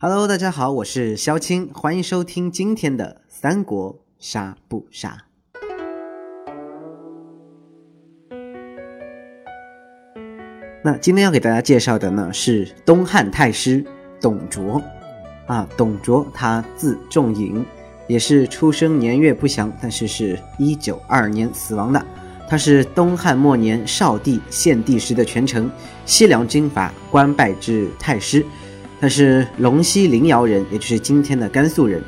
Hello，大家好，我是肖青，欢迎收听今天的三国杀不杀。那今天要给大家介绍的呢是东汉太师董卓啊，董卓他字仲颖，也是出生年月不详，但是是一九二年死亡的。他是东汉末年少帝献帝时的权臣，西凉军阀，官拜至太师。他是陇西临洮人，也就是今天的甘肃人。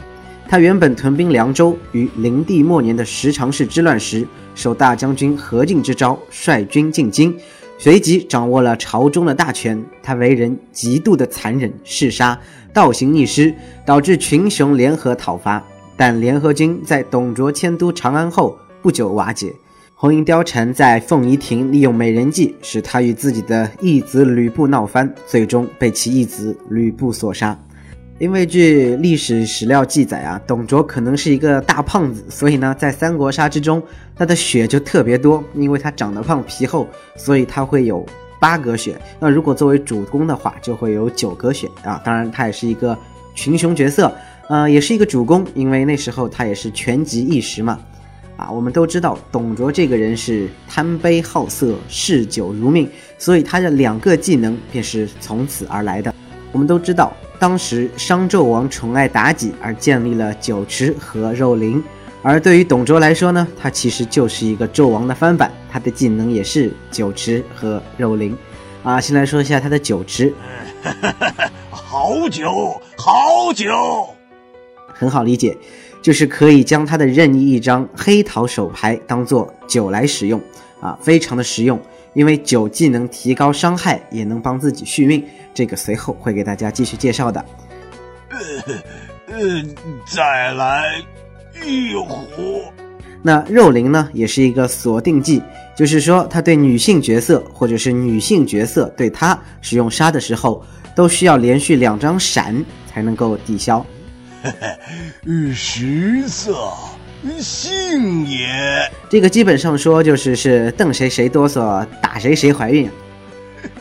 他原本屯兵凉州，于灵帝末年的十常侍之乱时，受大将军何进之召，率军进京。随即掌握了朝中的大权，他为人极度的残忍，嗜杀，倒行逆施，导致群雄联合讨伐。但联合军在董卓迁都长安后不久瓦解。红缨貂蝉在凤仪亭利用美人计，使他与自己的义子吕布闹翻，最终被其义子吕布所杀。因为据历史史料记载啊，董卓可能是一个大胖子，所以呢，在三国杀之中，他的血就特别多。因为他长得胖、皮厚，所以他会有八格血。那如果作为主公的话，就会有九格血啊。当然，他也是一个群雄角色，呃，也是一个主公，因为那时候他也是权极一时嘛。啊，我们都知道董卓这个人是贪杯好色、嗜酒如命，所以他的两个技能便是从此而来的。我们都知道。当时商纣王宠爱妲己而建立了酒池和肉林，而对于董卓来说呢，他其实就是一个纣王的翻版，他的技能也是酒池和肉林。啊，先来说一下他的酒池，好酒，好酒，很好理解，就是可以将他的任意一张黑桃手牌当做酒来使用，啊，非常的实用。因为酒既能提高伤害，也能帮自己续命，这个随后会给大家继续介绍的。呃，呃，再来一壶。那肉灵呢，也是一个锁定技，就是说他对女性角色或者是女性角色对他使用杀的时候，都需要连续两张闪才能够抵消。嘿嘿，食色。性也，这个基本上说就是是瞪谁谁哆嗦，打谁谁怀孕。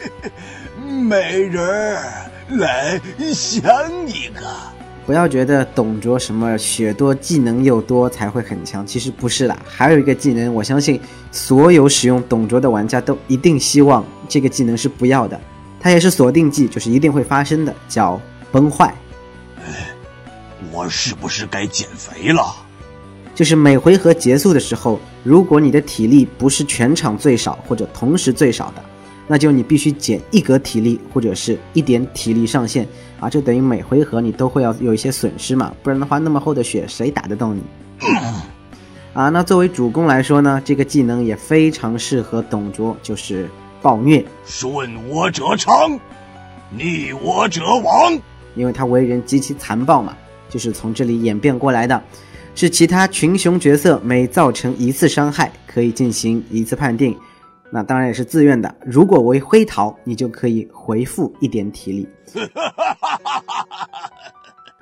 美人儿，来想一个。不要觉得董卓什么血多技能又多才会很强，其实不是啦。还有一个技能，我相信所有使用董卓的玩家都一定希望这个技能是不要的，它也是锁定技，就是一定会发生的，叫崩坏。我是不是该减肥了？就是每回合结束的时候，如果你的体力不是全场最少或者同时最少的，那就你必须减一格体力或者是一点体力上限啊，就等于每回合你都会要有一些损失嘛，不然的话那么厚的血谁打得动你？啊，那作为主攻来说呢，这个技能也非常适合董卓，就是暴虐，顺我者昌，逆我者亡，因为他为人极其残暴嘛，就是从这里演变过来的。是其他群雄角色每造成一次伤害，可以进行一次判定，那当然也是自愿的。如果为灰桃，你就可以回复一点体力。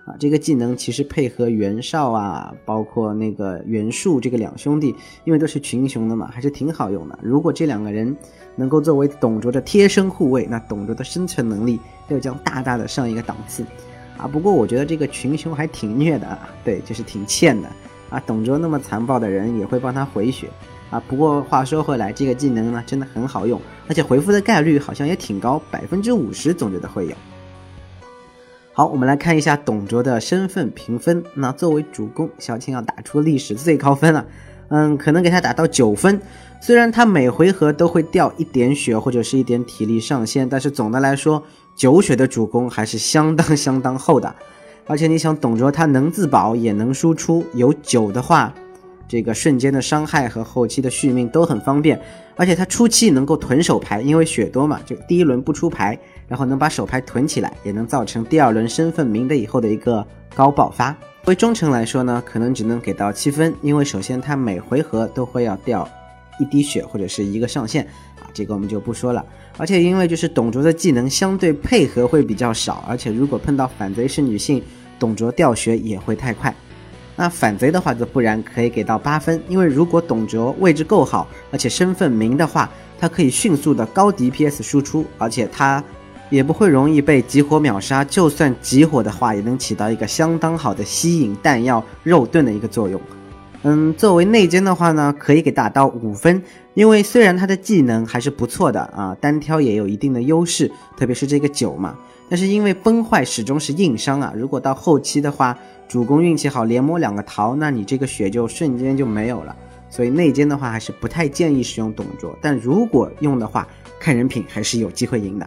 啊，这个技能其实配合袁绍啊，包括那个袁术这个两兄弟，因为都是群雄的嘛，还是挺好用的。如果这两个人能够作为董卓的贴身护卫，那董卓的生存能力又将大大的上一个档次。啊，不过我觉得这个群雄还挺虐的啊，对，就是挺欠的啊。董卓那么残暴的人也会帮他回血啊。不过话说回来，这个技能呢真的很好用，而且回复的概率好像也挺高，百分之五十总觉得会有。好，我们来看一下董卓的身份评分。那作为主公，小青要打出历史最高分了，嗯，可能给他打到九分。虽然他每回合都会掉一点血或者是一点体力上限，但是总的来说。九血的主攻还是相当相当厚的，而且你想，董卓他能自保也能输出，有九的话，这个瞬间的伤害和后期的续命都很方便，而且他初期能够囤手牌，因为血多嘛，就第一轮不出牌，然后能把手牌囤起来，也能造成第二轮身份明的以后的一个高爆发。为忠诚来说呢，可能只能给到七分，因为首先他每回合都会要掉一滴血或者是一个上限啊，这个我们就不说了。而且因为就是董卓的技能相对配合会比较少，而且如果碰到反贼是女性，董卓掉血也会太快。那反贼的话则不然，可以给到八分，因为如果董卓位置够好，而且身份明的话，他可以迅速的高 DPS 输出，而且他也不会容易被集火秒杀。就算集火的话，也能起到一个相当好的吸引弹药、肉盾的一个作用。嗯，作为内奸的话呢，可以给打到五分，因为虽然他的技能还是不错的啊，单挑也有一定的优势，特别是这个九嘛。但是因为崩坏始终是硬伤啊，如果到后期的话，主攻运气好连摸两个桃，那你这个血就瞬间就没有了。所以内奸的话还是不太建议使用董卓，但如果用的话，看人品还是有机会赢的。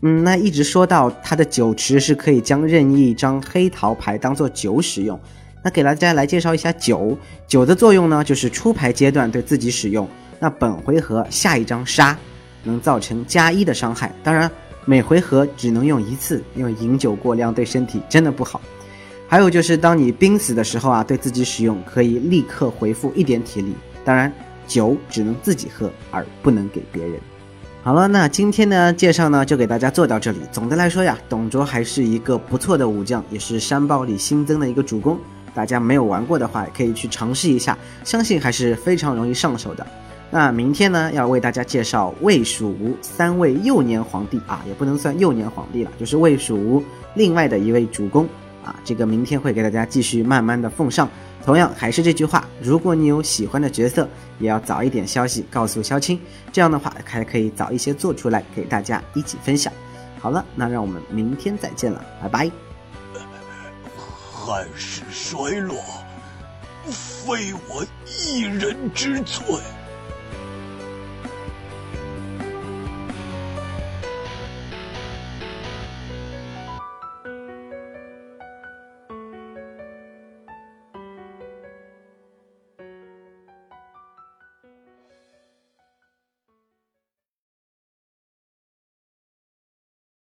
嗯，那一直说到他的酒池是可以将任意一张黑桃牌当做酒使用。那给大家来介绍一下酒，酒的作用呢，就是出牌阶段对自己使用。那本回合下一张杀，能造成加一的伤害。当然，每回合只能用一次，因为饮酒过量对身体真的不好。还有就是，当你濒死的时候啊，对自己使用可以立刻回复一点体力。当然，酒只能自己喝，而不能给别人。好了，那今天的介绍呢，就给大家做到这里。总的来说呀，董卓还是一个不错的武将，也是山豹里新增的一个主公。大家没有玩过的话，可以去尝试一下，相信还是非常容易上手的。那明天呢，要为大家介绍魏蜀吴三位幼年皇帝啊，也不能算幼年皇帝了，就是魏蜀吴另外的一位主公啊。这个明天会给大家继续慢慢的奉上。同样还是这句话，如果你有喜欢的角色，也要早一点消息告诉萧青，这样的话还可以早一些做出来给大家一起分享。好了，那让我们明天再见了，拜拜。汉室衰落，非我一人之罪。